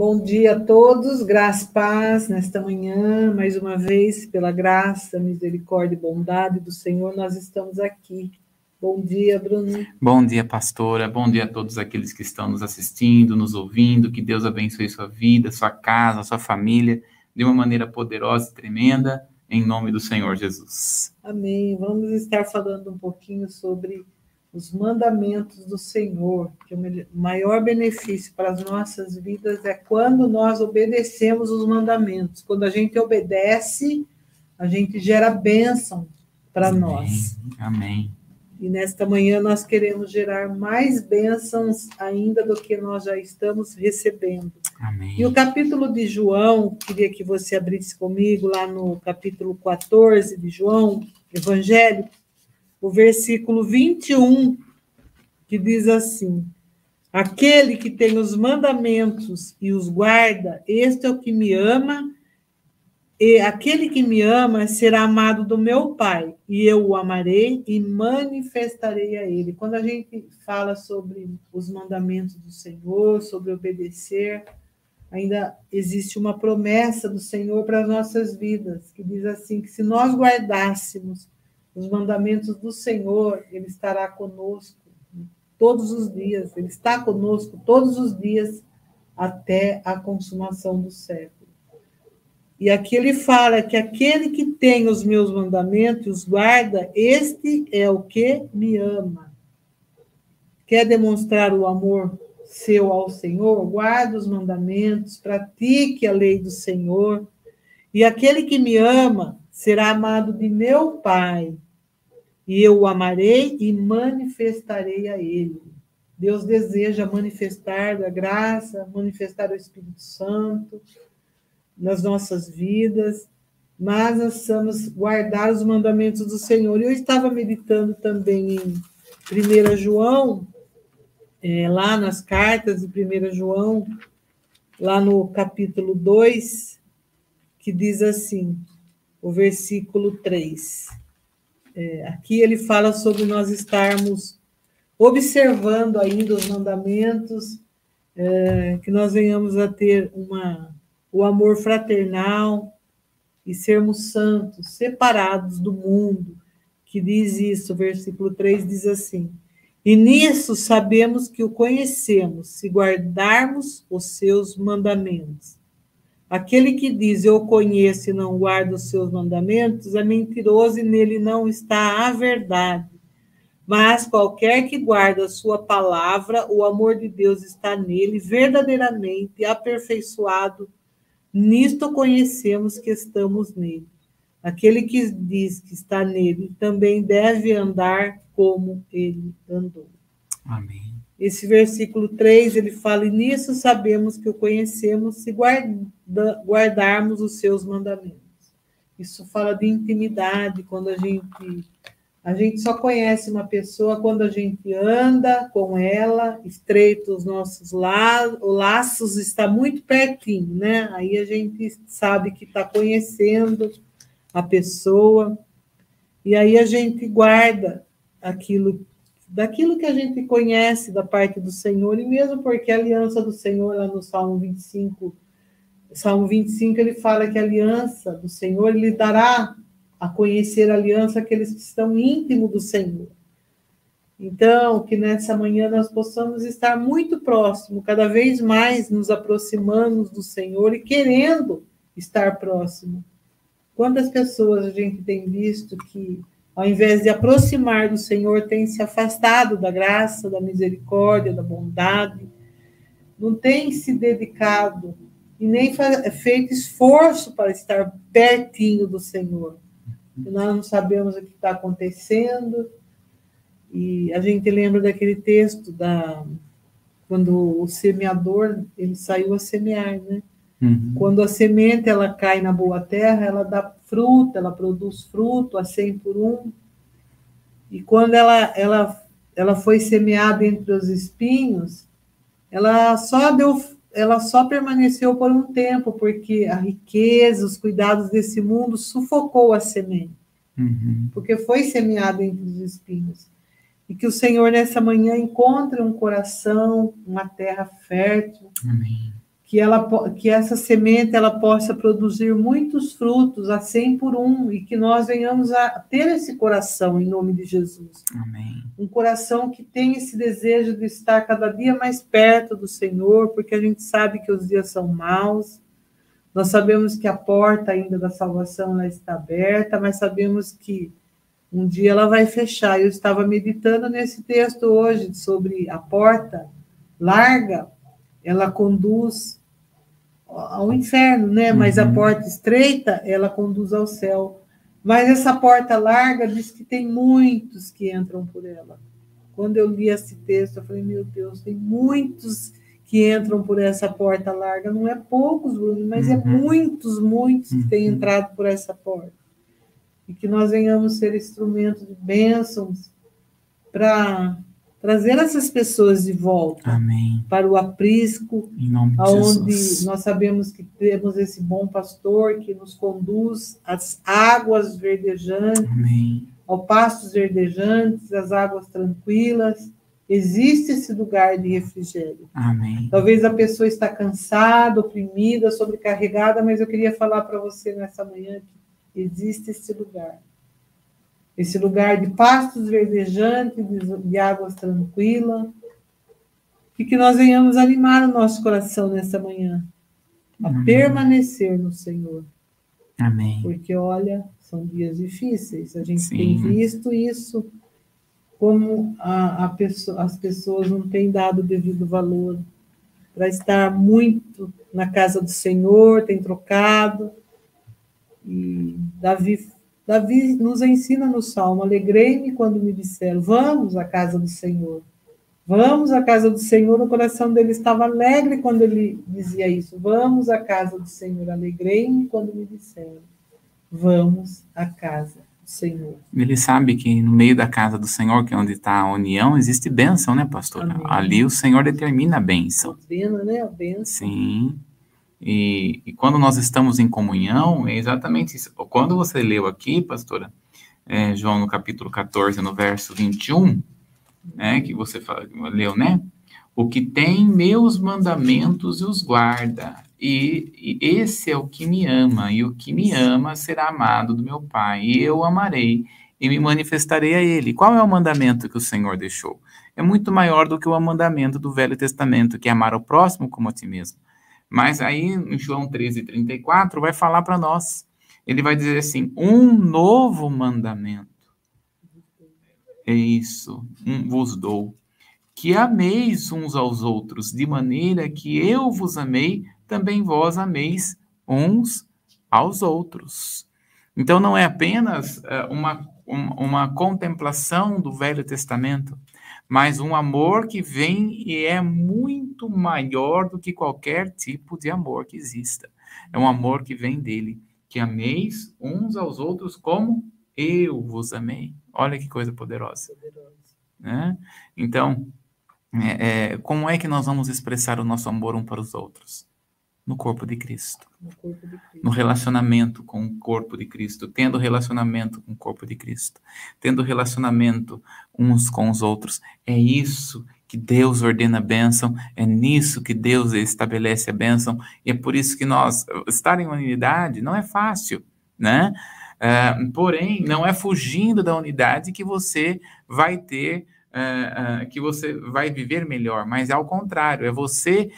Bom dia a todos, graça e paz nesta manhã, mais uma vez, pela graça, misericórdia e bondade do Senhor, nós estamos aqui. Bom dia, Bruno. Bom dia, pastora. Bom dia a todos aqueles que estão nos assistindo, nos ouvindo. Que Deus abençoe sua vida, sua casa, sua família, de uma maneira poderosa e tremenda, em nome do Senhor Jesus. Amém. Vamos estar falando um pouquinho sobre os mandamentos do Senhor, que o maior benefício para as nossas vidas é quando nós obedecemos os mandamentos. Quando a gente obedece, a gente gera bênção para nós. Amém. E nesta manhã nós queremos gerar mais bênçãos ainda do que nós já estamos recebendo. Amém. E o capítulo de João, queria que você abrisse comigo lá no capítulo 14 de João, Evangelho, o versículo 21, que diz assim: Aquele que tem os mandamentos e os guarda, este é o que me ama, e aquele que me ama será amado do meu Pai, e eu o amarei e manifestarei a ele. Quando a gente fala sobre os mandamentos do Senhor, sobre obedecer, ainda existe uma promessa do Senhor para as nossas vidas, que diz assim: que se nós guardássemos os mandamentos do Senhor, Ele estará conosco todos os dias, Ele está conosco todos os dias até a consumação do século. E aqui ele fala que aquele que tem os meus mandamentos os guarda, este é o que me ama. Quer demonstrar o amor seu ao Senhor? Guarda os mandamentos, pratique a lei do Senhor. E aquele que me ama será amado de meu Pai, e eu o amarei e manifestarei a ele. Deus deseja manifestar a graça, manifestar o Espírito Santo nas nossas vidas, mas nós precisamos guardar os mandamentos do Senhor. Eu estava meditando também em 1 João, é, lá nas cartas de 1 João, lá no capítulo 2, que diz assim: o versículo 3. É, aqui ele fala sobre nós estarmos observando ainda os mandamentos, é, que nós venhamos a ter uma, o amor fraternal e sermos santos, separados do mundo, que diz isso, o versículo 3 diz assim: E nisso sabemos que o conhecemos, se guardarmos os seus mandamentos. Aquele que diz eu conheço e não guarda os seus mandamentos é mentiroso e nele não está a verdade. Mas qualquer que guarda a sua palavra, o amor de Deus está nele verdadeiramente aperfeiçoado. Nisto conhecemos que estamos nele. Aquele que diz que está nele também deve andar como ele andou. Amém. Esse versículo 3, ele fala, e nisso sabemos que o conhecemos se guarda, guardarmos os seus mandamentos. Isso fala de intimidade, quando a gente a gente só conhece uma pessoa quando a gente anda com ela, estreita os nossos o laços está muito pertinho, né? Aí a gente sabe que está conhecendo a pessoa, e aí a gente guarda aquilo daquilo que a gente conhece da parte do Senhor, e mesmo porque a aliança do Senhor, lá no Salmo 25, Salmo 25, ele fala que a aliança do Senhor lhe dará a conhecer a aliança aqueles que estão íntimos do Senhor. Então, que nessa manhã nós possamos estar muito próximo, cada vez mais nos aproximamos do Senhor e querendo estar próximo. Quantas pessoas a gente tem visto que ao invés de aproximar do Senhor, tem se afastado da graça, da misericórdia, da bondade, não tem se dedicado e nem feito esforço para estar pertinho do Senhor. Nós não sabemos o que está acontecendo, e a gente lembra daquele texto da quando o semeador ele saiu a semear, né? Uhum. Quando a semente ela cai na boa terra, ela dá fruta, ela produz fruto a 100 por um. E quando ela, ela, ela foi semeada entre os espinhos, ela só deu, ela só permaneceu por um tempo, porque a riqueza, os cuidados desse mundo sufocou a semente. Uhum. Porque foi semeada entre os espinhos. E que o Senhor nessa manhã encontre um coração, uma terra fértil. Amém que, ela, que essa semente ela possa produzir muitos frutos a 100 por um e que nós venhamos a ter esse coração em nome de Jesus. Amém. Um coração que tem esse desejo de estar cada dia mais perto do Senhor, porque a gente sabe que os dias são maus. Nós sabemos que a porta ainda da salvação ela está aberta, mas sabemos que um dia ela vai fechar. Eu estava meditando nesse texto hoje sobre a porta larga, ela conduz ao inferno, né? Mas a uhum. porta estreita, ela conduz ao céu. Mas essa porta larga diz que tem muitos que entram por ela. Quando eu li esse texto, eu falei, meu Deus, tem muitos que entram por essa porta larga. Não é poucos, Bruno, mas é uhum. muitos, muitos que têm uhum. entrado por essa porta. E que nós venhamos ser instrumentos de bênçãos para trazer essas pessoas de volta Amém. para o aprisco, onde nós sabemos que temos esse bom pastor que nos conduz às águas verdejantes, Amém. ao pastos verdejantes, às águas tranquilas. Existe esse lugar de refrigério. Amém. Talvez a pessoa está cansada, oprimida, sobrecarregada, mas eu queria falar para você nessa manhã que existe esse lugar esse lugar de pastos verdejantes, de águas tranquilas, e que nós venhamos animar o nosso coração nessa manhã, a Amém. permanecer no Senhor. Amém. Porque, olha, são dias difíceis, a gente Sim. tem visto isso, como a, a pessoa, as pessoas não têm dado devido valor para estar muito na casa do Senhor, tem trocado. E Davi Davi nos ensina no Salmo: Alegrei-me quando me disseram, vamos à casa do Senhor. Vamos à casa do Senhor. O coração dele estava alegre quando ele dizia isso. Vamos à casa do Senhor. Alegrei-me quando me disseram, vamos à casa do Senhor. Ele sabe que no meio da casa do Senhor, que é onde está a união, existe bênção, né, pastor? Ali o Senhor determina a bênção. Ordena, né? A bênção. Sim. E, e, quando nós estamos em comunhão, é exatamente isso. Quando você leu aqui, pastora, é, João no capítulo 14, no verso 21, né, que você fala, leu, né? O que tem meus mandamentos e os guarda, e, e esse é o que me ama, e o que me ama será amado do meu Pai, e eu amarei e me manifestarei a ele. Qual é o mandamento que o Senhor deixou? É muito maior do que o mandamento do Velho Testamento, que é amar o próximo como a ti mesmo. Mas aí, em João 13, 34, vai falar para nós. Ele vai dizer assim: um novo mandamento. É isso, um, vos dou. Que ameis uns aos outros, de maneira que eu vos amei, também vós ameis uns aos outros. Então, não é apenas uh, uma, uma, uma contemplação do Velho Testamento, mas um amor que vem e é muito maior do que qualquer tipo de amor que exista. É um amor que vem dele, que ameis uns aos outros como eu vos amei. Olha que coisa poderosa. Né? Então, é, é, como é que nós vamos expressar o nosso amor um para os outros? No corpo de Cristo. No, corpo de Cristo. no relacionamento com o corpo de Cristo, tendo relacionamento com o corpo de Cristo, tendo relacionamento uns com os outros. É isso que Deus ordena a bênção, é nisso que Deus estabelece a bênção, e é por isso que nós, estar em unidade não é fácil, né? Uh, porém, não é fugindo da unidade que você vai ter, uh, uh, que você vai viver melhor, mas é ao contrário, é você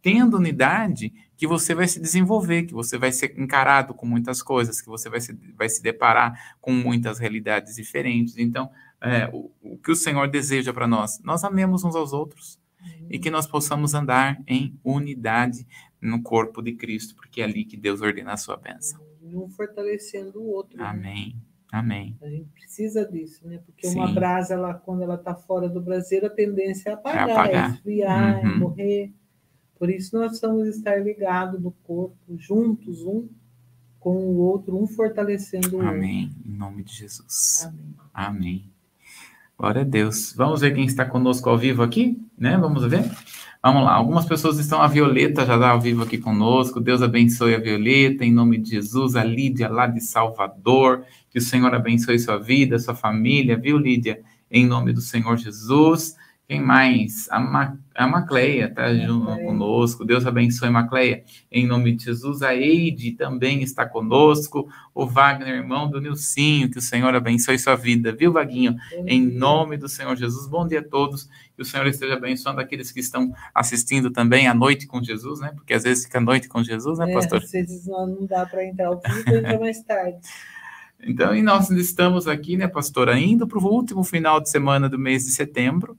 tendo unidade que você vai se desenvolver, que você vai ser encarado com muitas coisas, que você vai se, vai se deparar com muitas realidades diferentes. Então, é, o, o, que o Senhor deseja para nós? Nós amemos uns aos outros e que nós possamos andar em unidade no corpo de Cristo, porque é ali que Deus ordena a sua bênção. Um fortalecendo o outro. Né? Amém. Amém. A gente precisa disso, né? Porque Sim. uma brasa, ela, quando ela está fora do braseiro, a tendência é apagar, é, apagar. é esfriar, uhum. é morrer. Por isso nós precisamos estar ligados no corpo, juntos, um com o outro, um fortalecendo o outro. Amém. Em nome de Jesus. Amém. Amém. Glória a Deus. Vamos ver quem está conosco ao vivo aqui, né? Vamos ver? Vamos lá. Algumas pessoas estão, a Violeta já está ao vivo aqui conosco. Deus abençoe a Violeta, em nome de Jesus. A Lídia, lá de Salvador. Que o Senhor abençoe sua vida, sua família, viu, Lídia? Em nome do Senhor Jesus Quem mais? A, Ma, a Macleia está junto conosco. Deus abençoe, Macleia. Em nome de Jesus. A Eide também está conosco. O Wagner, irmão do Nilcinho. Que o Senhor abençoe sua vida. Viu, Vaguinho? Em nome do Senhor Jesus. Bom dia a todos. Que o Senhor esteja abençoando aqueles que estão assistindo também a noite com Jesus, né? Porque às vezes fica a noite com Jesus, né, é, pastor? às vezes não dá para entrar ao vivo, entra mais tarde. Então, e nós estamos aqui, né, pastora, indo para o último final de semana do mês de setembro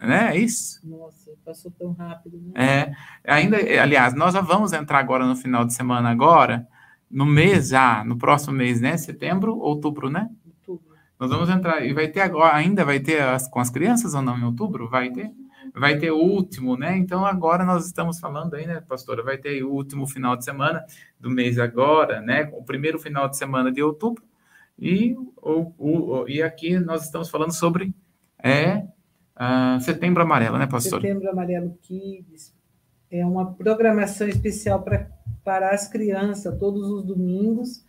né? É isso? Nossa, passou tão rápido. Né? É, ainda, aliás, nós já vamos entrar agora no final de semana agora, no mês já, no próximo mês, né? Setembro, outubro, né? Outubro. Nós vamos entrar, e vai ter agora, ainda vai ter as, com as crianças ou não em outubro? Vai ter? Vai ter o último, né? Então agora nós estamos falando aí, né, pastora? Vai ter o último final de semana do mês agora, né? O primeiro final de semana de outubro. E, o, o, e aqui nós estamos falando sobre é, Uh, Setembro Amarelo, né, pastor? Setembro Amarelo Kids é uma programação especial pra, para as crianças, todos os domingos,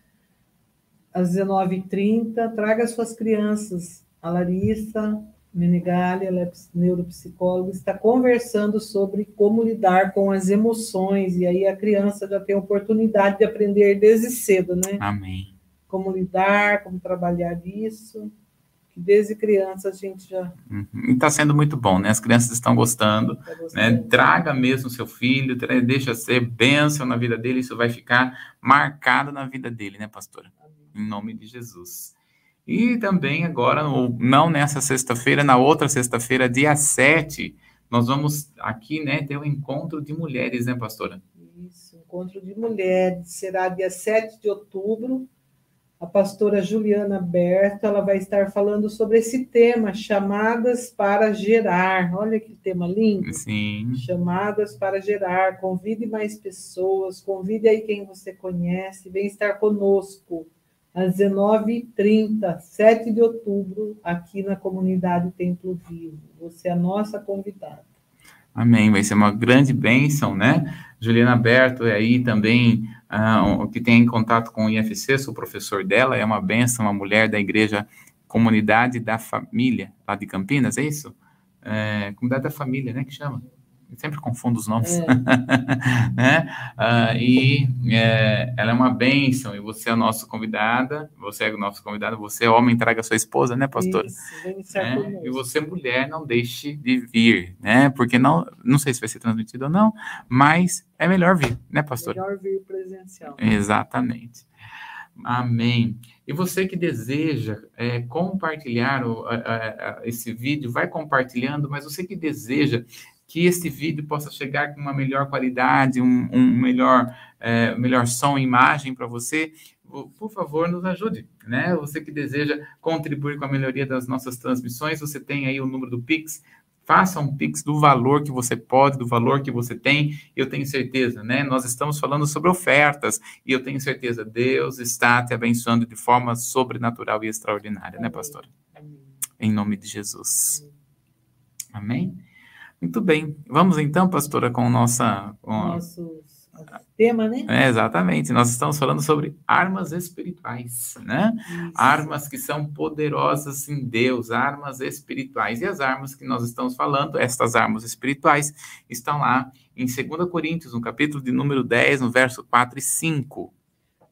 às 19h30. Traga suas crianças. A Larissa Menegali, ela é neuropsicóloga, está conversando sobre como lidar com as emoções, e aí a criança já tem a oportunidade de aprender desde cedo, né? Amém. Como lidar, como trabalhar isso desde criança a gente já. Uhum. Está sendo muito bom, né? As crianças estão gostando, tá né? Traga mesmo seu filho, deixa ser bênção na vida dele, isso vai ficar marcado na vida dele, né, pastora? Em nome de Jesus. E também agora, não nessa sexta-feira, na outra sexta-feira, dia 7, nós vamos aqui, né, ter um encontro de mulheres, né, pastora? Isso, encontro de mulheres, será dia 7 de outubro, a pastora Juliana Berto, ela vai estar falando sobre esse tema, chamadas para gerar. Olha que tema lindo. Sim. Chamadas para gerar. Convide mais pessoas, convide aí quem você conhece, vem estar conosco às 19h30, 7 de outubro, aqui na comunidade Templo Vivo. Você é a nossa convidada. Amém. Vai ser uma grande bênção, né? Juliana Berto é aí também uh, que tem contato com o IFC, sou professor dela, é uma benção, uma mulher da igreja Comunidade da Família, lá de Campinas, é isso? É, comunidade da Família, né, que chama? Sempre confundo os nomes. É. né? Uh, e é, ela é uma bênção, e você é a nossa convidada, você é o nosso convidado, você é homem, traga sua esposa, né, pastor? Isso, é, e você, mulher, não deixe de vir, né? Porque não, não sei se vai ser transmitido ou não, mas é melhor vir, né, pastor? Melhor vir presencial. Exatamente. Amém. E você que deseja é, compartilhar o, a, a, esse vídeo, vai compartilhando, mas você que deseja que este vídeo possa chegar com uma melhor qualidade, um, um melhor, é, melhor som e imagem para você, por favor, nos ajude, né? Você que deseja contribuir com a melhoria das nossas transmissões, você tem aí o número do Pix, faça um Pix do valor que você pode, do valor que você tem, eu tenho certeza, né? Nós estamos falando sobre ofertas, e eu tenho certeza, Deus está te abençoando de forma sobrenatural e extraordinária, né, pastor? Em nome de Jesus. Amém? Muito bem. Vamos então, pastora, com nossa. Com... Nosso tema, né? É, exatamente. Nós estamos falando sobre armas espirituais, né? Isso. Armas que são poderosas em Deus, armas espirituais. E as armas que nós estamos falando, estas armas espirituais, estão lá em 2 Coríntios, no capítulo de número 10, no verso 4 e 5.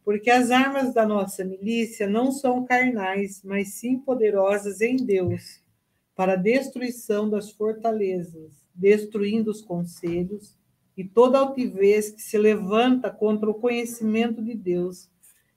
Porque as armas da nossa milícia não são carnais, mas sim poderosas em Deus para a destruição das fortalezas, destruindo os conselhos e toda altivez que se levanta contra o conhecimento de Deus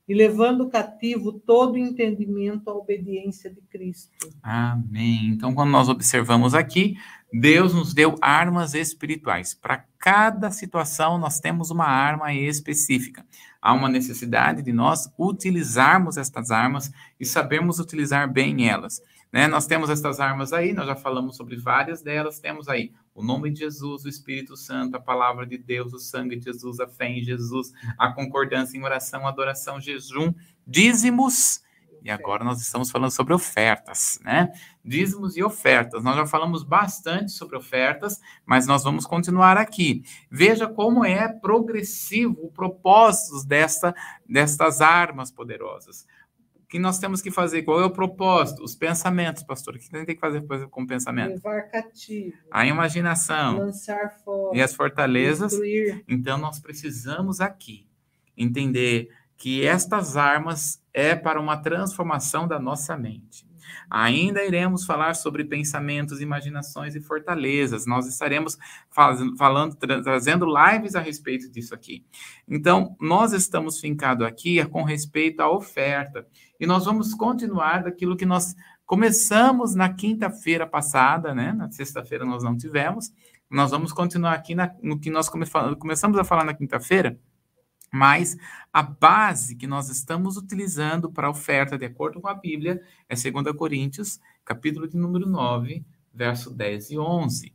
e levando cativo todo entendimento à obediência de Cristo. Amém. Então, quando nós observamos aqui, Deus nos deu armas espirituais. Para cada situação, nós temos uma arma específica. Há uma necessidade de nós utilizarmos estas armas e sabermos utilizar bem elas. Né? Nós temos essas armas aí, nós já falamos sobre várias delas. Temos aí o nome de Jesus, o Espírito Santo, a palavra de Deus, o sangue de Jesus, a fé em Jesus, a concordância em oração, adoração, jejum, dízimos. E agora nós estamos falando sobre ofertas, né? Dízimos e ofertas. Nós já falamos bastante sobre ofertas, mas nós vamos continuar aqui. Veja como é progressivo o propósito desta, destas armas poderosas que nós temos que fazer? Qual é o propósito? Os pensamentos, pastor. O que a gente tem que fazer com o pensamento? Levar cativo. A imaginação. Lançar fora. E as fortalezas. Destruir. Então, nós precisamos aqui entender que estas armas é para uma transformação da nossa mente. Ainda iremos falar sobre pensamentos, imaginações e fortalezas. Nós estaremos falando, trazendo lives a respeito disso aqui. Então, nós estamos fincados aqui com respeito à oferta. E nós vamos continuar daquilo que nós começamos na quinta-feira passada, né? Na sexta-feira nós não tivemos. Nós vamos continuar aqui na, no que nós come, começamos a falar na quinta-feira mas a base que nós estamos utilizando para a oferta, de acordo com a Bíblia, é 2 Coríntios, capítulo de número 9, verso 10 e 11.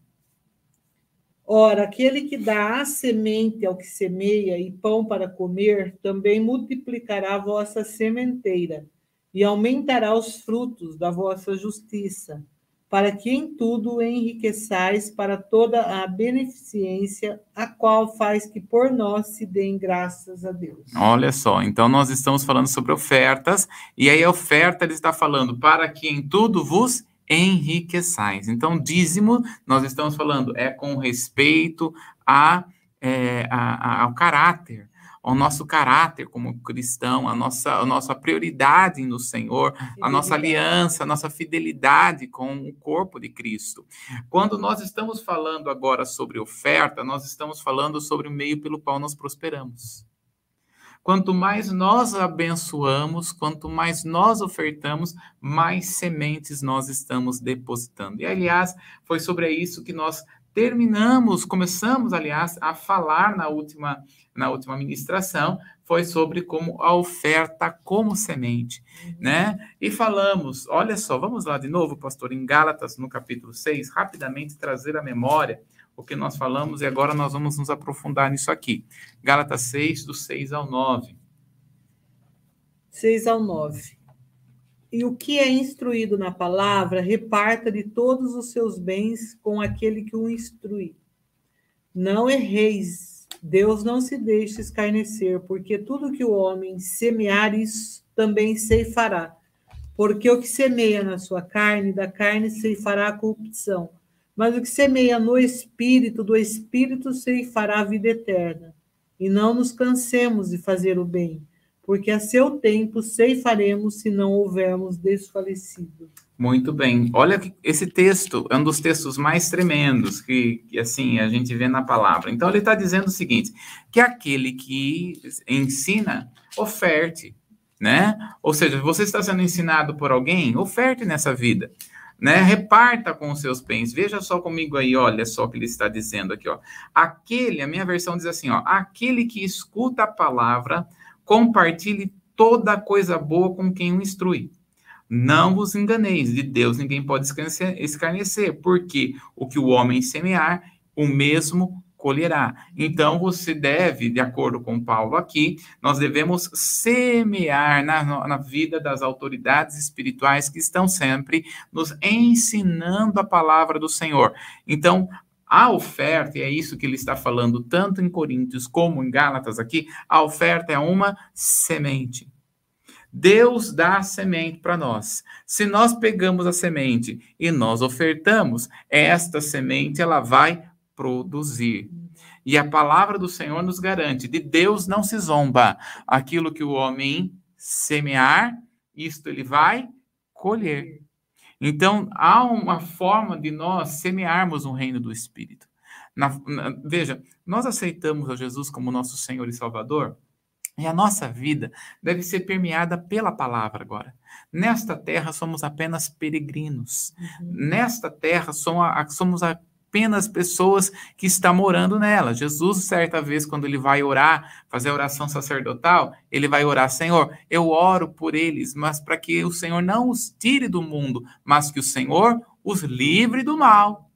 Ora, aquele que dá a semente ao que semeia e pão para comer, também multiplicará a vossa sementeira e aumentará os frutos da vossa justiça para que em tudo enriqueçais para toda a beneficência, a qual faz que por nós se deem graças a Deus. Olha só, então nós estamos falando sobre ofertas, e aí a oferta ele está falando para que em tudo vos enriqueçais. Então, dízimo, nós estamos falando, é com respeito a, é, a, a, ao caráter ao nosso caráter como cristão, a nossa, a nossa prioridade no Senhor, a nossa aliança, a nossa fidelidade com o corpo de Cristo. Quando nós estamos falando agora sobre oferta, nós estamos falando sobre o meio pelo qual nós prosperamos. Quanto mais nós abençoamos, quanto mais nós ofertamos, mais sementes nós estamos depositando. E, aliás, foi sobre isso que nós terminamos, começamos, aliás, a falar na última, na última ministração, foi sobre como a oferta como semente, né? E falamos, olha só, vamos lá de novo, pastor, em Gálatas, no capítulo 6, rapidamente trazer a memória o que nós falamos e agora nós vamos nos aprofundar nisso aqui. Gálatas 6, do 6 ao 9. 6 ao 9 e o que é instruído na palavra, reparta de todos os seus bens com aquele que o instrui. Não erreis, Deus não se deixe escarnecer, porque tudo que o homem semear, isso também ceifará. Porque o que semeia na sua carne, da carne ceifará a corrupção. Mas o que semeia no espírito, do espírito ceifará a vida eterna. E não nos cansemos de fazer o bem porque a seu tempo ceifaremos se não houvermos desfalecido. Muito bem. Olha esse texto é um dos textos mais tremendos que, que assim a gente vê na palavra. Então ele está dizendo o seguinte: que aquele que ensina oferte, né? Ou seja, você está sendo ensinado por alguém, oferte nessa vida. Né? Reparta com os seus bens. Veja só comigo aí, olha só o que ele está dizendo aqui, ó. Aquele, a minha versão diz assim, ó, aquele que escuta a palavra, compartilhe toda coisa boa com quem o instrui. Não vos enganeis, de Deus ninguém pode escarnecer, porque o que o homem semear, o mesmo colherá. Então, você deve, de acordo com Paulo aqui, nós devemos semear na, na vida das autoridades espirituais que estão sempre nos ensinando a palavra do Senhor. Então, a oferta, e é isso que ele está falando tanto em Coríntios como em Gálatas aqui, a oferta é uma semente. Deus dá a semente para nós. Se nós pegamos a semente e nós ofertamos, esta semente ela vai produzir. E a palavra do Senhor nos garante: de Deus não se zomba. Aquilo que o homem semear, isto ele vai colher. Então, há uma forma de nós semearmos um reino do Espírito. Na, na, veja, nós aceitamos a Jesus como nosso Senhor e Salvador, e a nossa vida deve ser permeada pela palavra agora. Nesta terra somos apenas peregrinos. Uhum. Nesta terra somos, a, apenas pessoas que estão morando nela. Jesus, certa vez, quando ele vai orar, fazer a oração sacerdotal, ele vai orar: Senhor, eu oro por eles, mas para que o Senhor não os tire do mundo, mas que o Senhor os livre do mal.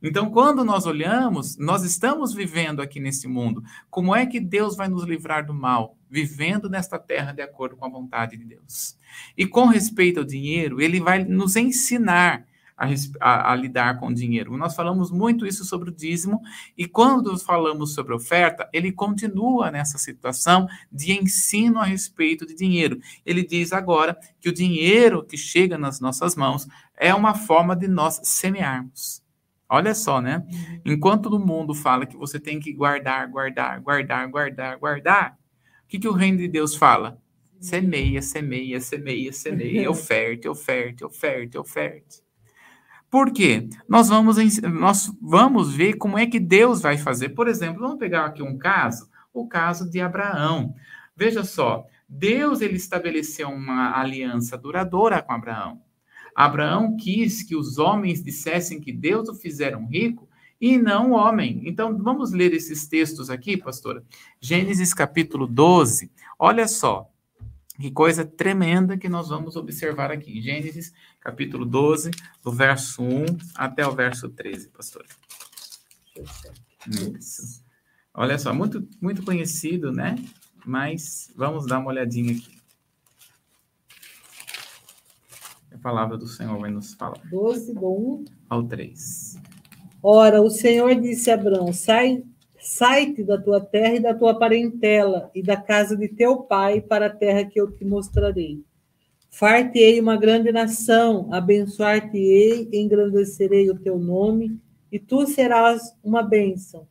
Então, quando nós olhamos, nós estamos vivendo aqui nesse mundo. Como é que Deus vai nos livrar do mal? Vivendo nesta terra de acordo com a vontade de Deus. E com respeito ao dinheiro, ele vai nos ensinar a, a, a, lidar com dinheiro. Nós falamos muito isso sobre o dízimo, e quando falamos sobre oferta, ele continua nessa situação de ensino a respeito de dinheiro. Ele diz agora que o dinheiro que chega nas nossas mãos é uma forma de nós semearmos. Olha só, né? Uhum. Enquanto o mundo fala que você tem que guardar, guardar, guardar, guardar, guardar, o que, que o reino de Deus fala? Semeia, semeia, semeia, semeia, oferte, oferte, oferte, oferte. Por quê? Nós vamos, nós vamos ver como é que Deus vai fazer. Por exemplo, vamos pegar aqui um caso, o caso de Abraão. Veja só, Deus ele estabeleceu uma aliança duradoura com Abraão. Abraão quis que os homens dissessem que Deus o fizeram rico e não o homem. Então, vamos ler esses textos aqui, pastora. Gênesis capítulo 12. Olha só. Que coisa tremenda que nós vamos observar aqui. Gênesis, capítulo 12, do verso 1 até o verso 13, pastor. Isso. Olha só, muito, muito conhecido, né? Mas vamos dar uma olhadinha aqui. A palavra do Senhor vai nos falar. 12, do 1 ao 3. Ora, o Senhor disse a Abraão: Sai Sai-te da tua terra e da tua parentela e da casa de teu pai para a terra que eu te mostrarei. Far-te-ei uma grande nação, abençoar-te-ei, engrandecerei o teu nome, e tu serás uma bênção.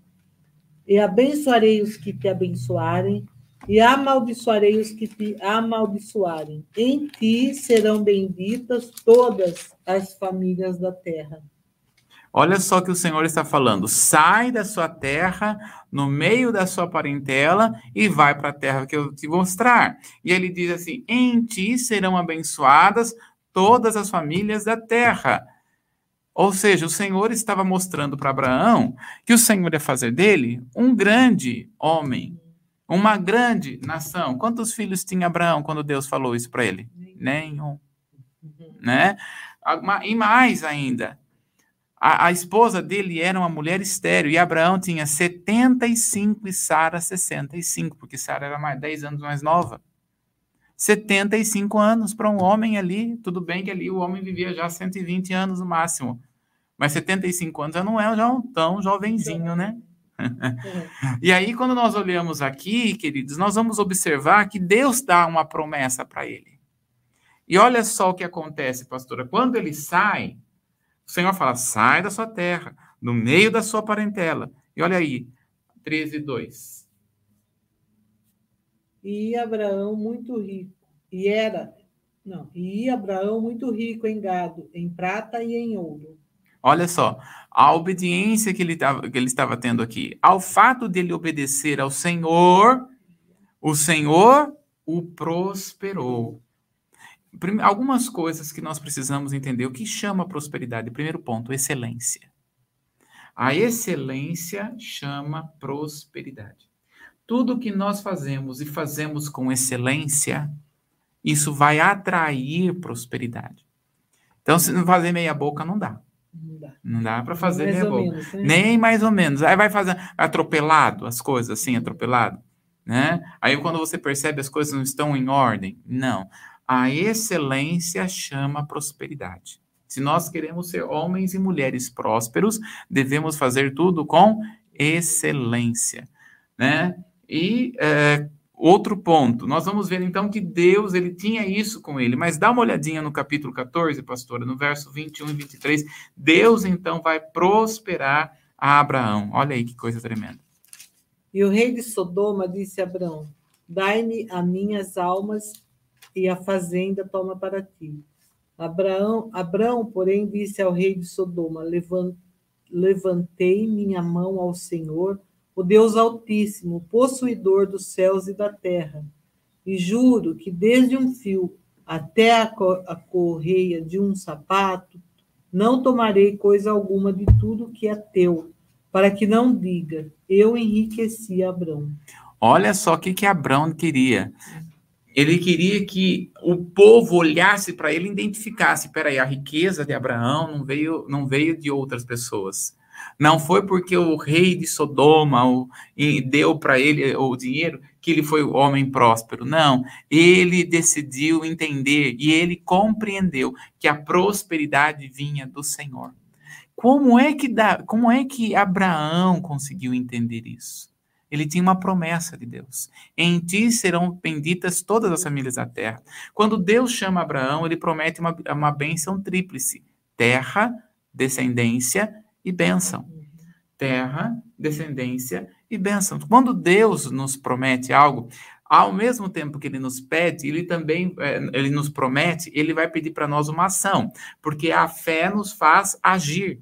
E abençoarei os que te abençoarem, e amaldiçoarei os que te amaldiçoarem. Em ti serão benditas todas as famílias da terra. Olha só que o Senhor está falando: sai da sua terra, no meio da sua parentela, e vai para a terra que eu te mostrar. E ele diz assim: em ti serão abençoadas todas as famílias da terra. Ou seja, o Senhor estava mostrando para Abraão que o Senhor ia fazer dele um grande homem, uma grande nação. Quantos filhos tinha Abraão quando Deus falou isso para ele? Nenhum. Né? E mais ainda, a, a, esposa dele era uma mulher estéreo, e Abraão tinha 75 e Sara 65, porque Sara era mais 10 anos mais nova. 75 anos para um homem ali, tudo bem que ali o homem vivia já 120 anos no máximo, mas 75 anos já não é já um tão jovenzinho, né? e aí, quando nós olhamos aqui, queridos, nós vamos observar que Deus dá uma promessa para ele. E olha só o que acontece, pastora. Quando ele sai, o Senhor fala: sai da sua terra, no meio da sua parentela. E olha aí, 13, 2. E Abraão muito rico, e era, não, e Abraão muito rico em gado, em prata e em ouro. Olha só, a obediência que ele, tava, que ele estava tendo aqui, ao fato dele obedecer ao Senhor, o Senhor o prosperou algumas coisas que nós precisamos entender. O que chama prosperidade? Primeiro ponto, excelência. A excelência chama prosperidade. Tudo que nós fazemos e fazemos com excelência, isso vai atrair prosperidade. Então, se não fazer meia boca, não dá. Não dá, não dá para fazer meia boca. Menos, né? Nem mais ou menos. Aí vai fazer atropelado as coisas, assim, atropelado. Né? Aí quando você percebe as coisas não estão em ordem, não. A excelência chama prosperidade. Se nós queremos ser homens e mulheres prósperos, devemos fazer tudo com excelência, né? E é, outro ponto, nós vamos ver então que Deus ele tinha isso com ele, mas dá uma olhadinha no capítulo 14, pastora, no verso 21 e 23. Deus então vai prosperar a Abraão. Olha aí que coisa tremenda. E o rei de Sodoma disse a Abraão: Dai-me a minhas almas e a fazenda toma para ti. Abraão, Abraão, porém, disse ao rei de Sodoma: Levantei minha mão ao Senhor, o Deus Altíssimo, possuidor dos céus e da terra, e juro que desde um fio até a, a correia de um sapato, não tomarei coisa alguma de tudo que é teu, para que não diga, eu enriqueci Abraão. Olha só o que, que Abraão queria. Ele queria que o povo olhasse para ele e identificasse, peraí, a riqueza de Abraão não veio, não veio de outras pessoas. Não foi porque o rei de Sodoma o, deu para ele o dinheiro que ele foi o homem próspero. Não, ele decidiu entender e ele compreendeu que a prosperidade vinha do Senhor. Como é que dá, como é que Abraão conseguiu entender isso? Ele tinha uma promessa de Deus. Em ti serão benditas todas as famílias da terra. Quando Deus chama Abraão, ele promete uma, uma bênção tríplice: terra, descendência e bênção. Terra, descendência e bênção. Quando Deus nos promete algo, ao mesmo tempo que ele nos pede, ele também é, ele nos promete, ele vai pedir para nós uma ação, porque a fé nos faz agir.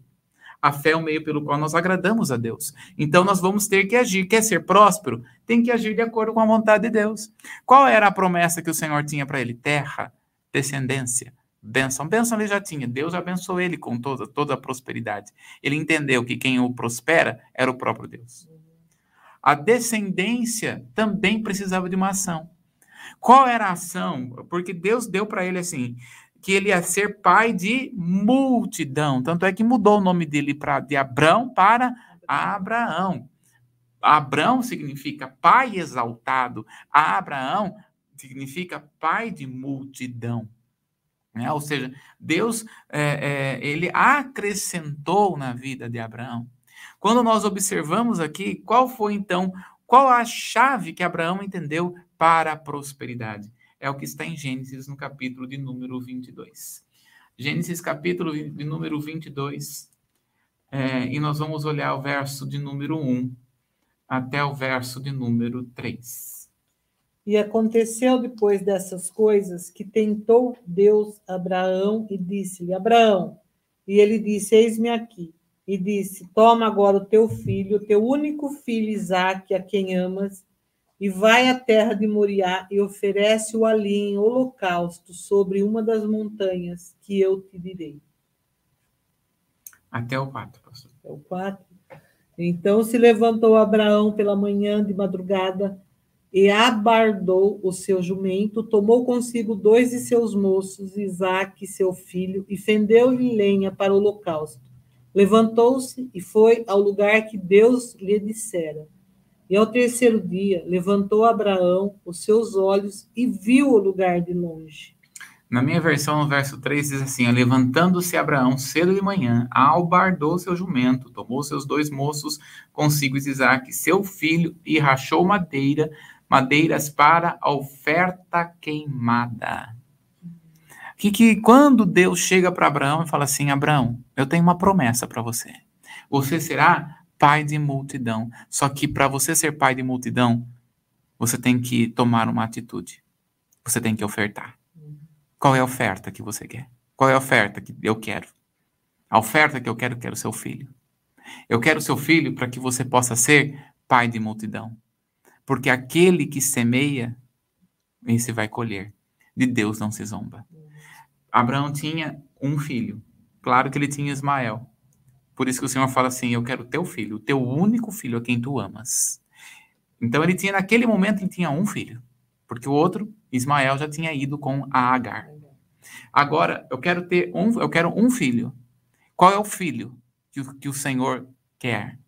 A fé é o meio pelo qual nós agradamos a Deus. Então nós vamos ter que agir. Quer ser próspero? Tem que agir de acordo com a vontade de Deus. Qual era a promessa que o Senhor tinha para ele? Terra, descendência, bênção. Bênção ele já tinha. Deus abençoou ele com toda, toda a prosperidade. Ele entendeu que quem o prospera era o próprio Deus. A descendência também precisava de uma ação. Qual era a ação? Porque Deus deu para ele assim: que ele ia ser pai de multidão. Tanto é que mudou o nome dele pra, de Abrão para Abraão. Abrão significa pai exaltado. Abraão significa pai de multidão. Né? Ou seja, Deus é, é, ele acrescentou na vida de Abraão. Quando nós observamos aqui, qual foi então, qual a chave que Abraão entendeu para a prosperidade? É o que está em Gênesis, no capítulo de número 22. Gênesis, capítulo de número 22, é, e nós vamos olhar o verso de número 1 até o verso de número 3. E aconteceu depois dessas coisas que tentou Deus Abraão e disse-lhe: Abraão, e ele disse: Eis-me aqui. E disse: Toma agora o teu filho, o teu único filho Isaque, a quem amas, e vai à terra de Moriá e oferece-o ali em holocausto sobre uma das montanhas que eu te direi. Até o 4, pastor. Até o 4. Então se levantou Abraão pela manhã de madrugada e abardou o seu jumento, tomou consigo dois de seus moços, Isaque, seu filho, e fendeu-lhe lenha para o holocausto. Levantou-se e foi ao lugar que Deus lhe dissera. E ao terceiro dia levantou Abraão os seus olhos e viu o lugar de longe. Na minha versão, no verso 3, diz assim: Levantando-se Abraão cedo de manhã, albardou seu jumento, tomou seus dois moços consigo Isaac, seu filho, e rachou madeira, madeiras para a oferta queimada. Que, que quando Deus chega para Abraão e fala assim: Abraão, eu tenho uma promessa para você. Você será pai de multidão. Só que para você ser pai de multidão, você tem que tomar uma atitude. Você tem que ofertar. Qual é a oferta que você quer? Qual é a oferta que eu quero? A oferta que eu quero, eu quero seu filho. Eu quero seu filho para que você possa ser pai de multidão. Porque aquele que semeia, esse vai colher. De Deus não se zomba. Abraão tinha um filho. Claro que ele tinha Ismael. Por isso que o Senhor fala assim: Eu quero teu filho, o teu único filho a quem tu amas. Então ele tinha, naquele momento, ele tinha um filho. Porque o outro, Ismael, já tinha ido com a Agar. Agora, eu quero ter um, eu quero um filho. Qual é o filho que, que o Senhor quer?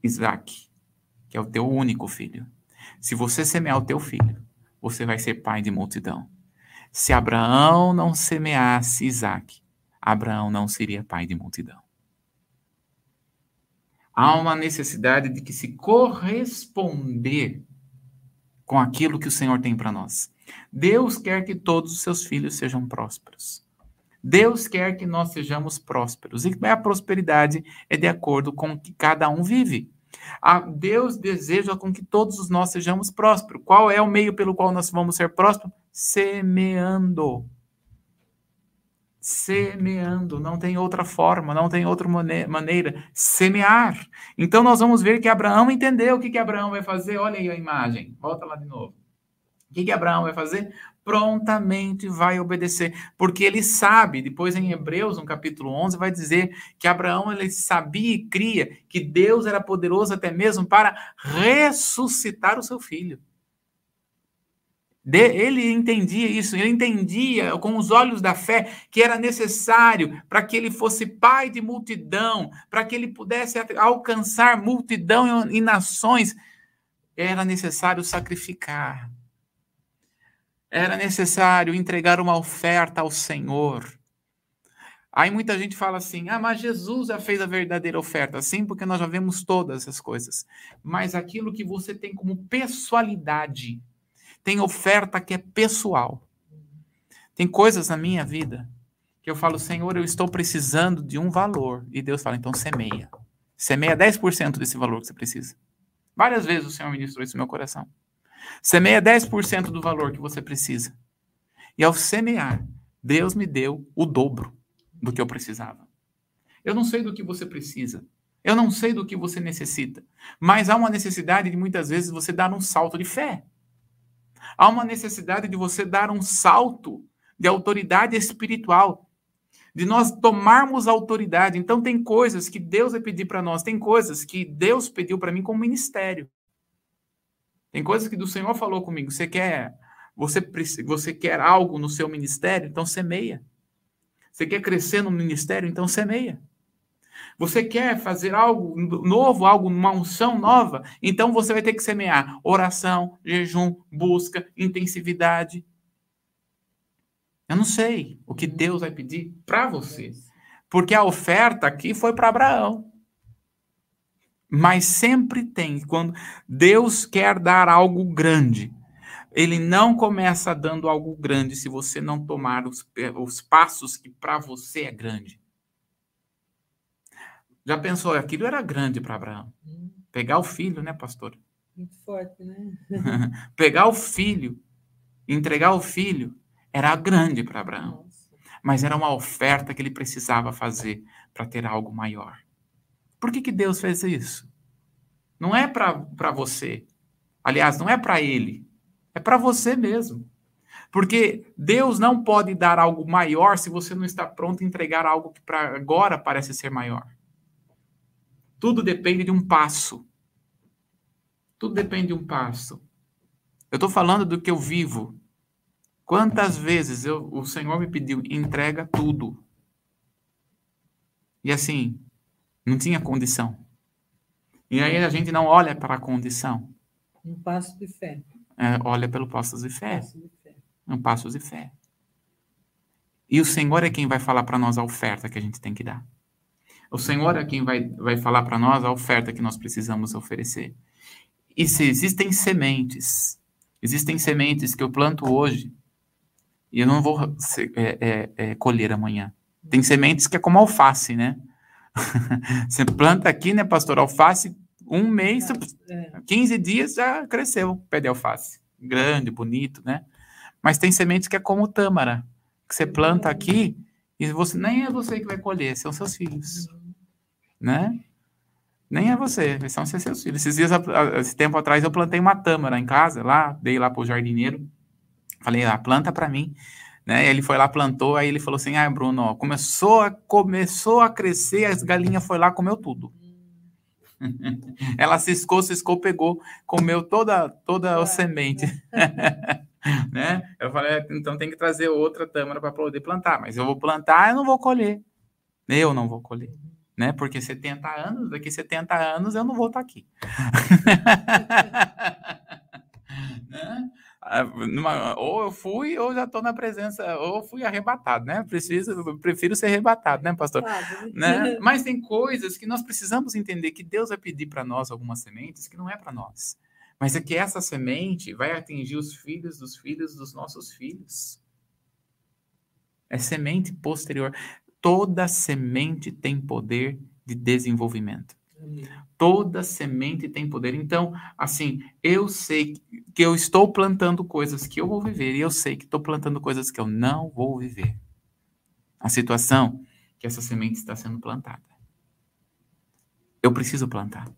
Isaac, que é o teu único filho. Se você semear o teu filho, você vai ser pai de multidão. Se Abraão não semeasse Isaac, Abraão não seria pai de multidão há uma necessidade de que se corresponder com aquilo que o Senhor tem para nós. Deus quer que todos os seus filhos sejam prósperos. Deus quer que nós sejamos prósperos. E a prosperidade é de acordo com o que cada um vive. A Deus deseja com que todos nós sejamos prósperos. Qual é o meio pelo qual nós vamos ser prósperos? Semeando semeando, não tem outra forma, não tem outra maneira, semear. Então nós vamos ver que Abraão entendeu o que, que Abraão vai fazer. Olha aí a imagem, volta lá de novo. O que, que Abraão vai fazer? Prontamente vai obedecer, porque ele sabe, depois em Hebreus, no capítulo 11, vai dizer que Abraão ele sabia e cria que Deus era poderoso até mesmo para ressuscitar o seu filho. Ele entendia isso, ele entendia com os olhos da fé que era necessário para que ele fosse pai de multidão, para que ele pudesse alcançar multidão e nações, era necessário sacrificar. Era necessário entregar uma oferta ao Senhor. Aí muita gente fala assim: ah, mas Jesus já fez a verdadeira oferta. Sim, porque nós já vemos todas essas coisas. Mas aquilo que você tem como pessoalidade, tem oferta que é pessoal. Tem coisas na minha vida que eu falo, Senhor, eu estou precisando de um valor. E Deus fala, então semeia. Semeia 10% desse valor que você precisa. Várias vezes o Senhor ministrou isso no meu coração. Semeia 10% do valor que você precisa. E ao semear, Deus me deu o dobro do que eu precisava. Eu não sei do que você precisa. Eu não sei do que você necessita. Mas há uma necessidade de muitas vezes você dar um salto de fé. Há uma necessidade de você dar um salto de autoridade espiritual, de nós tomarmos autoridade. Então, tem coisas que Deus vai pedir para nós, tem coisas que Deus pediu para mim como ministério. Tem coisas que do Senhor falou comigo. Você quer, você, você quer algo no seu ministério? Então, semeia. Você quer crescer no ministério? Então, semeia. Você quer fazer algo novo, algo, uma unção nova? Então você vai ter que semear oração, jejum, busca, intensividade. Eu não sei o que Deus vai pedir para você. Porque a oferta aqui foi para Abraão. Mas sempre tem, quando Deus quer dar algo grande, ele não começa dando algo grande se você não tomar os, os passos que para você é grande. Já pensou, aquilo era grande para Abraão. Hum. Pegar o filho, né, pastor? Muito forte, né? Pegar o filho, entregar o filho, era grande para Abraão. Nossa. Mas era uma oferta que ele precisava fazer para ter algo maior. Por que, que Deus fez isso? Não é para você. Aliás, não é para ele. É para você mesmo. Porque Deus não pode dar algo maior se você não está pronto a entregar algo que para agora parece ser maior. Tudo depende de um passo. Tudo depende de um passo. Eu estou falando do que eu vivo. Quantas vezes eu, o Senhor me pediu, entrega tudo. E assim, não tinha condição. E aí a gente não olha para a condição. Um passo de fé. É, olha pelo passo de fé. Passo de fé. Um passo de fé. E o Senhor é quem vai falar para nós a oferta que a gente tem que dar. O Senhor é quem vai, vai falar para nós a oferta que nós precisamos oferecer. E se existem sementes, existem sementes que eu planto hoje e eu não vou é, é, é, colher amanhã. Tem sementes que é como alface, né? Você planta aqui, né, pastor? Alface, um mês, 15 dias já cresceu o pé de alface. Grande, bonito, né? Mas tem sementes que é como tâmara, que você planta aqui e você nem é você que vai colher, são seus filhos né? Nem é você, são seus filhos. Esses dias, esse tempo atrás, eu plantei uma tâmara em casa, lá, dei lá pro jardineiro, falei, ah, planta para mim, né? Ele foi lá, plantou, aí ele falou assim, ah, Bruno, ó, começou a, começou a crescer, as galinhas foi lá, comeu tudo. Ela ciscou, ciscou, pegou, comeu toda, toda a semente. né? Eu falei, é, então tem que trazer outra tâmara para poder plantar, mas eu vou plantar, eu não vou colher. Eu não vou colher né? Porque 70 anos, daqui 70 anos eu não vou estar aqui. né? Ah, ou eu fui, ou já estou na presença, ou fui arrebatado, né? Preciso, prefiro ser arrebatado, né, pastor? Claro. Né? Mas tem coisas que nós precisamos entender que Deus vai pedir para nós algumas sementes que não é para nós. Mas é que essa semente vai atingir os filhos dos filhos dos nossos filhos. É semente posterior. Toda semente tem poder de desenvolvimento. Toda semente tem poder. Então, assim, eu sei que eu estou plantando coisas que eu vou viver e eu sei que estou plantando coisas que eu não vou viver. A situação que essa semente está sendo plantada. Eu preciso plantar.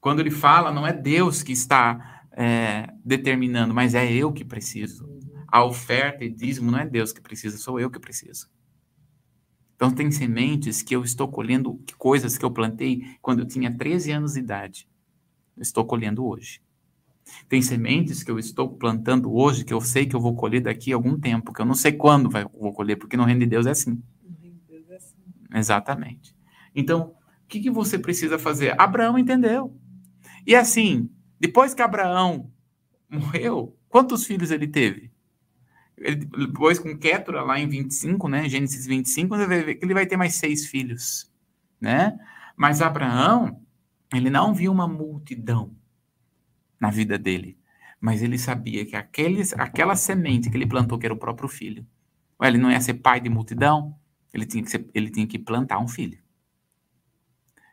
Quando ele fala, não é Deus que está é, determinando, mas é eu que preciso. A oferta e dízimo não é Deus que precisa, sou eu que preciso. Então, tem sementes que eu estou colhendo, coisas que eu plantei quando eu tinha 13 anos de idade. Eu estou colhendo hoje. Tem sementes que eu estou plantando hoje que eu sei que eu vou colher daqui a algum tempo, que eu não sei quando vai, vou colher, porque no reino de Deus é assim. Deus é assim. Exatamente. Então, o que, que você precisa fazer? Abraão entendeu. E assim, depois que Abraão morreu, quantos filhos ele teve? Ele, depois com Kétura, lá em 25, né? Gênesis 25, ele vai ver que ele vai ter mais seis filhos, né? Mas Abraão, ele não viu uma multidão na vida dele, mas ele sabia que aqueles, aquela semente que ele plantou, que era o próprio filho, ele não ia ser pai de multidão, ele tinha que, ser, ele tinha que plantar um filho.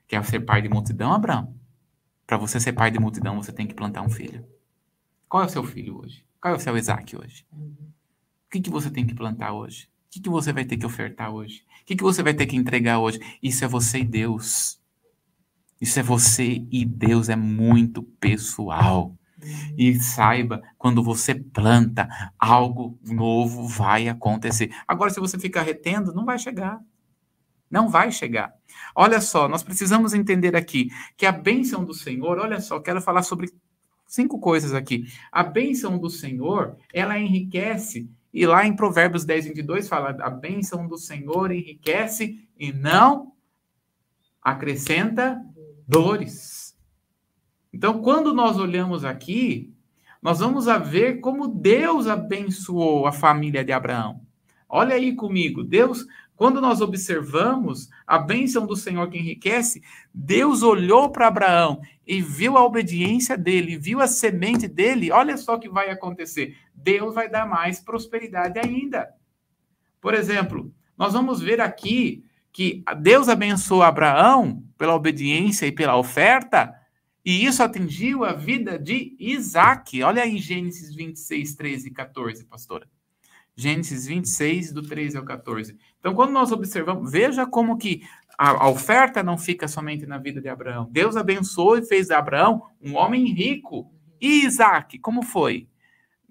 Quer ser pai de multidão, Abraão? Para você ser pai de multidão, você tem que plantar um filho. Qual é o seu filho hoje? Qual é o seu Isaac hoje? Que, que você tem que plantar hoje? O que, que você vai ter que ofertar hoje? O que, que você vai ter que entregar hoje? Isso é você e Deus. Isso é você e Deus, é muito pessoal. E saiba, quando você planta, algo novo vai acontecer. Agora, se você ficar retendo, não vai chegar. Não vai chegar. Olha só, nós precisamos entender aqui que a bênção do Senhor, olha só, quero falar sobre cinco coisas aqui. A bênção do Senhor, ela enriquece, e lá em Provérbios 10, 22 fala: a bênção do Senhor enriquece e não acrescenta dores. Então, quando nós olhamos aqui, nós vamos ver como Deus abençoou a família de Abraão. Olha aí comigo, Deus, quando nós observamos a bênção do Senhor que enriquece, Deus olhou para Abraão e viu a obediência dele, viu a semente dele. Olha só o que vai acontecer. Deus vai dar mais prosperidade ainda. Por exemplo, nós vamos ver aqui que Deus abençoou Abraão pela obediência e pela oferta, e isso atingiu a vida de Isaac. Olha aí Gênesis 26, 13 e 14, pastora. Gênesis 26, do 13 ao 14. Então, quando nós observamos, veja como que a, oferta não fica somente na vida de Abraão. Deus abençoou e fez de Abraão um homem rico. E Isaac, como foi?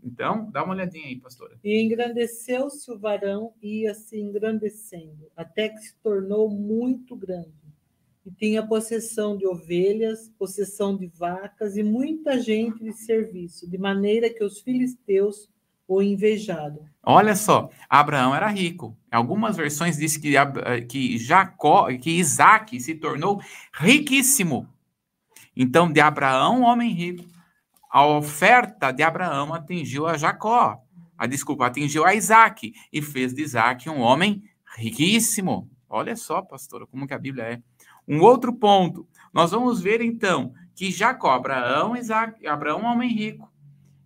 Então, dá uma olhadinha aí, pastora. E engrandeceu-se o varão e ia se engrandecendo, até que se tornou muito grande. E tinha possessão de ovelhas, possessão de vacas e muita gente de serviço, de maneira que os filisteus o invejaram. Olha só, Abraão era rico. Algumas versões dizem que, que Jacó, que Isaac se tornou riquíssimo. Então, de Abraão, homem rico, a oferta de Abraão atingiu a Jacó. A desculpa, atingiu a Isaac e fez de Isaac um homem riquíssimo. Olha só, pastora, como que a Bíblia é. Um outro ponto, nós vamos ver então que Jacó, Abraão, Isaac, Abraão homem rico,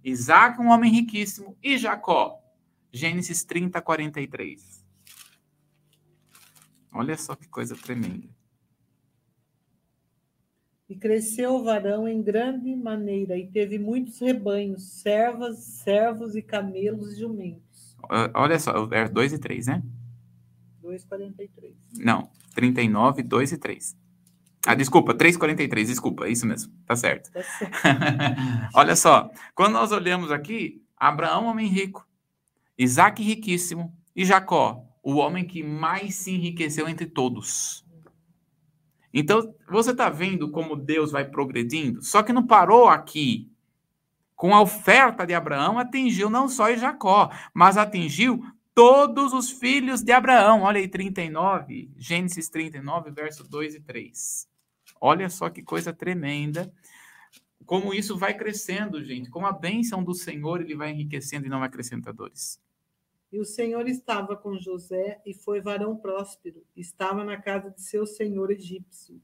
Isaac um homem riquíssimo e Jacó. Gênesis 30, 43. Olha só que coisa tremenda. E cresceu o varão em grande maneira, e teve muitos rebanhos, servas, servos e camelos e jumentos. Olha só, é 2 e 3, né? 2,43. Não, 39, 2 e 3. Ah, desculpa, 3,43, desculpa, é isso mesmo, tá certo. Tá certo. Olha só, quando nós olhamos aqui, Abraão, homem rico, Isaac, riquíssimo, e Jacó, o homem que mais se enriqueceu entre todos. Então, você está vendo como Deus vai progredindo? Só que não parou aqui. Com a oferta de Abraão, atingiu não só Jacó, mas atingiu todos os filhos de Abraão. Olha aí, 39, Gênesis 39, verso 2 e 3. Olha só que coisa tremenda. Como isso vai crescendo, gente. Com a bênção do Senhor, ele vai enriquecendo e não acrescentadores. E o Senhor estava com José e foi varão próspero, estava na casa de seu senhor egípcio.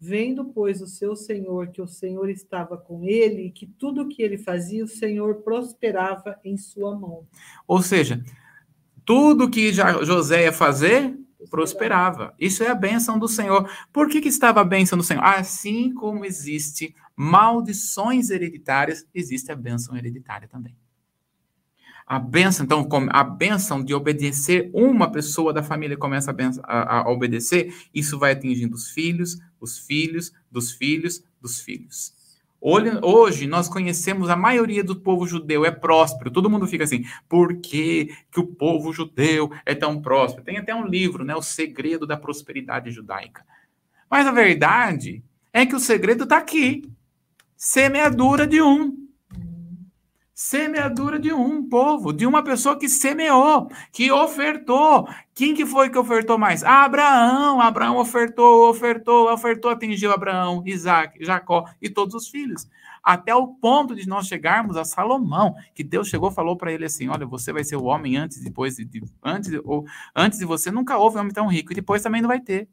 Vendo, pois, o seu senhor que o Senhor estava com ele e que tudo o que ele fazia, o Senhor prosperava em sua mão. Ou seja, tudo que José ia fazer, prosperava. Isso é a bênção do Senhor. Por que, que estava a bênção do Senhor? Assim como existe maldições hereditárias, existe a bênção hereditária também. A benção, então, a benção de obedecer, uma pessoa da família começa a, benção, a, a obedecer, isso vai atingindo os filhos, os filhos, dos filhos, dos filhos. Hoje nós conhecemos a maioria do povo judeu é próspero. Todo mundo fica assim, por que, que o povo judeu é tão próspero? Tem até um livro, né, O Segredo da Prosperidade Judaica. Mas a verdade é que o segredo está aqui. Semeadura de um Semeadura de um povo, de uma pessoa que semeou, que ofertou. Quem que foi que ofertou mais? Abraão. Abraão ofertou, ofertou, ofertou, atingiu Abraão, Isaac, Jacó e todos os filhos. Até o ponto de nós chegarmos a Salomão, que Deus chegou falou para ele assim: Olha, você vai ser o homem antes, depois, de, antes, ou, antes de você, nunca houve um homem tão rico, e depois também não vai ter.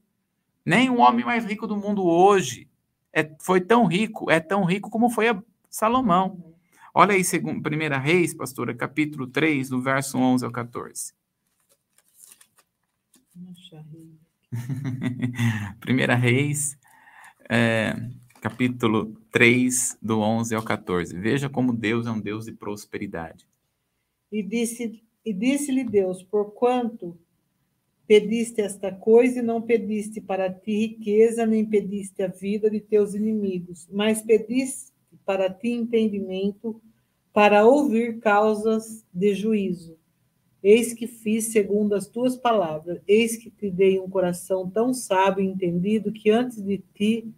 Nem o homem mais rico do mundo hoje é, foi tão rico, é tão rico como foi Salomão. Olha aí, segundo, 1 Reis, pastora, capítulo 3, do verso 11 ao 14. Primeira Reis, é, capítulo 3, do 11 ao 14. Veja como Deus é um Deus de prosperidade. E disse-lhe e disse Deus, porquanto pediste esta coisa e não pediste para ti riqueza, nem pediste a vida de teus inimigos, mas pediste para ti entendimento, para ouvir causas de juízo. Eis que fiz segundo as tuas palavras, eis que te dei um coração tão sábio e entendido que antes de ti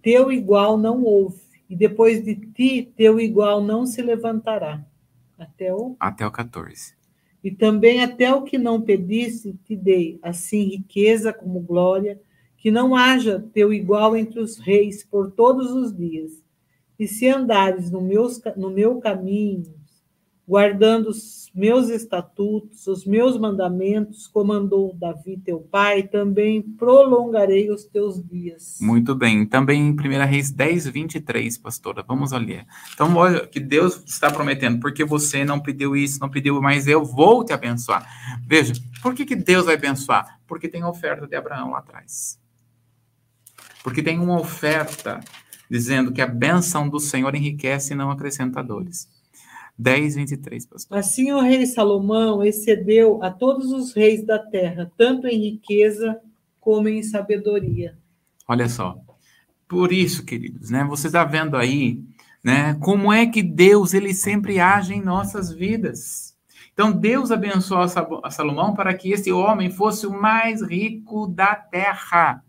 teu igual não houve, e depois de ti teu igual não se levantará. Até o Até o 14. E também até o que não pediste te dei, assim riqueza como glória, que não haja teu igual entre os reis por todos os dias e se andares no, meus, no meu caminho, guardando os meus estatutos, os meus mandamentos, comandou Davi teu pai, também prolongarei os teus dias. Muito bem. Também em 1 Reis 10, 23, pastora. Vamos olhar. Então, olha que Deus está prometendo, porque você não pediu isso, não pediu, mas eu vou te abençoar. Veja, por que, que Deus vai abençoar? Porque tem a oferta de Abraão lá atrás. Porque tem uma oferta dizendo que a bênção do Senhor enriquece e não acrescenta dores. 10, 23, pastor. Assim o rei Salomão excedeu a todos os reis da terra, tanto em riqueza como em sabedoria. Olha só. Por isso, queridos, né? Você está vendo aí, né? Como é que Deus ele sempre age em nossas vidas. Então Deus abençoou a Salomão para que esse homem fosse o mais rico da terra.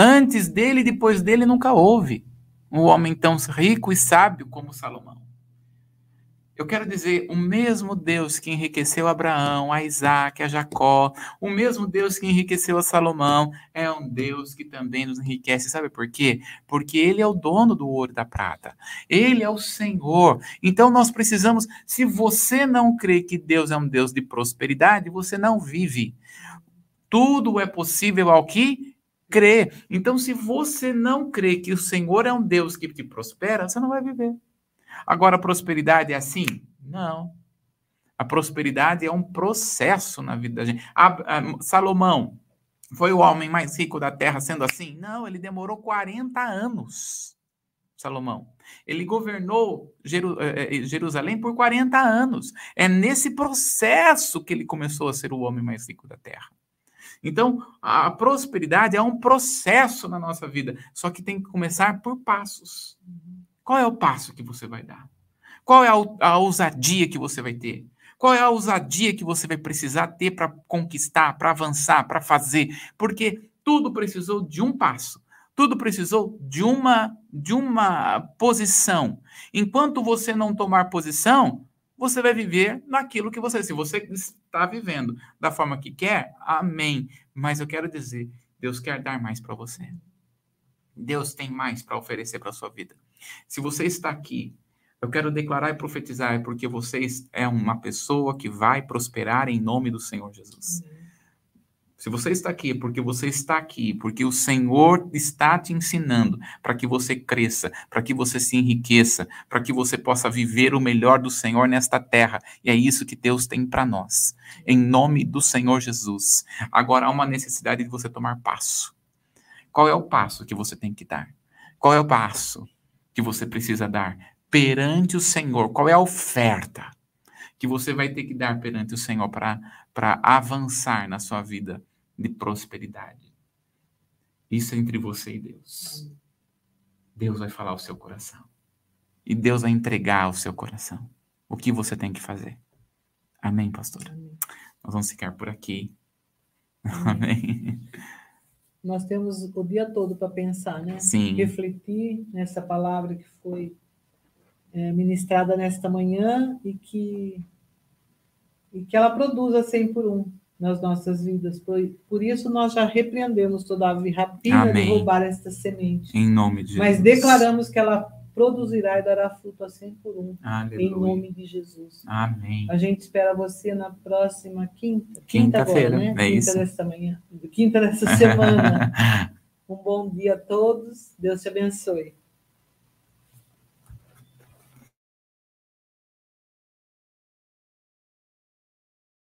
Antes dele e depois dele nunca houve um homem tão rico e sábio como Salomão. Eu quero dizer, o mesmo Deus que enriqueceu Abraão, a Isaac, a Jacó, o mesmo Deus que enriqueceu a Salomão, é um Deus que também nos enriquece. Sabe por quê? Porque Ele é o dono do ouro e da prata. Ele é o Senhor. Então nós precisamos, se você não crê que Deus é um Deus de prosperidade, você não vive. Tudo é possível ao que crê. Então, se você não crê que o Senhor é um Deus que te prospera, você não vai viver. Agora, a prosperidade é assim? Não. A prosperidade é um processo na vida da gente. A, a, Salomão foi o homem mais rico da terra sendo assim? Não, ele demorou 40 anos. Salomão. Ele governou Jeru eh, eh, Jerusalém por 40 anos. É nesse processo que ele começou a ser o homem mais rico da terra. Então, a prosperidade é um processo na nossa vida, só que tem que começar por passos. Qual é o passo que você vai dar? Qual é a, a ousadia que você vai ter? Qual é a ousadia que você vai precisar ter para conquistar, para avançar, para fazer? Porque tudo precisou de um passo. Tudo precisou de uma de uma posição. Enquanto você não tomar posição, você vai viver naquilo que você, se você está vivendo da forma que quer, amém. Mas eu quero dizer, Deus quer dar mais para você. Deus tem mais para oferecer para sua vida. Se você está aqui, eu quero declarar e profetizar, porque você é uma pessoa que vai prosperar em nome do Senhor Jesus. Se você está aqui, é porque você está aqui, porque o Senhor está te ensinando para que você cresça, para que você se enriqueça, para que você possa viver o melhor do Senhor nesta terra. E é isso que Deus tem para nós. Em nome do Senhor Jesus. Agora há uma necessidade de você tomar passo. Qual é o passo que você tem que dar? Qual é o passo que você precisa dar perante o Senhor? Qual é a oferta que você vai ter que dar perante o Senhor para avançar na sua vida de prosperidade. Isso é entre você e Deus. Deus vai falar o seu coração. E Deus vai entregar o seu coração. O que você tem que fazer. Amém, pastora? Amém. Nós vamos ficar por aqui. Amém. Nós temos o dia todo para pensar, né? Sim. Refletir nessa palavra que foi é, ministrada nesta manhã e que, e que ela produza 100 por um nas nossas vidas. Por, por isso, nós já repreendemos toda a rapina Amém. de roubar esta semente. Em nome de Jesus. Mas declaramos que ela produzirá e dará fruto a 100 por um. Aleluia. Em nome de Jesus. Amém. A gente espera você na próxima quinta. Quinta-feira, quinta, né? é quinta isso. desta manhã. Quinta dessa semana. um bom dia a todos. Deus te abençoe.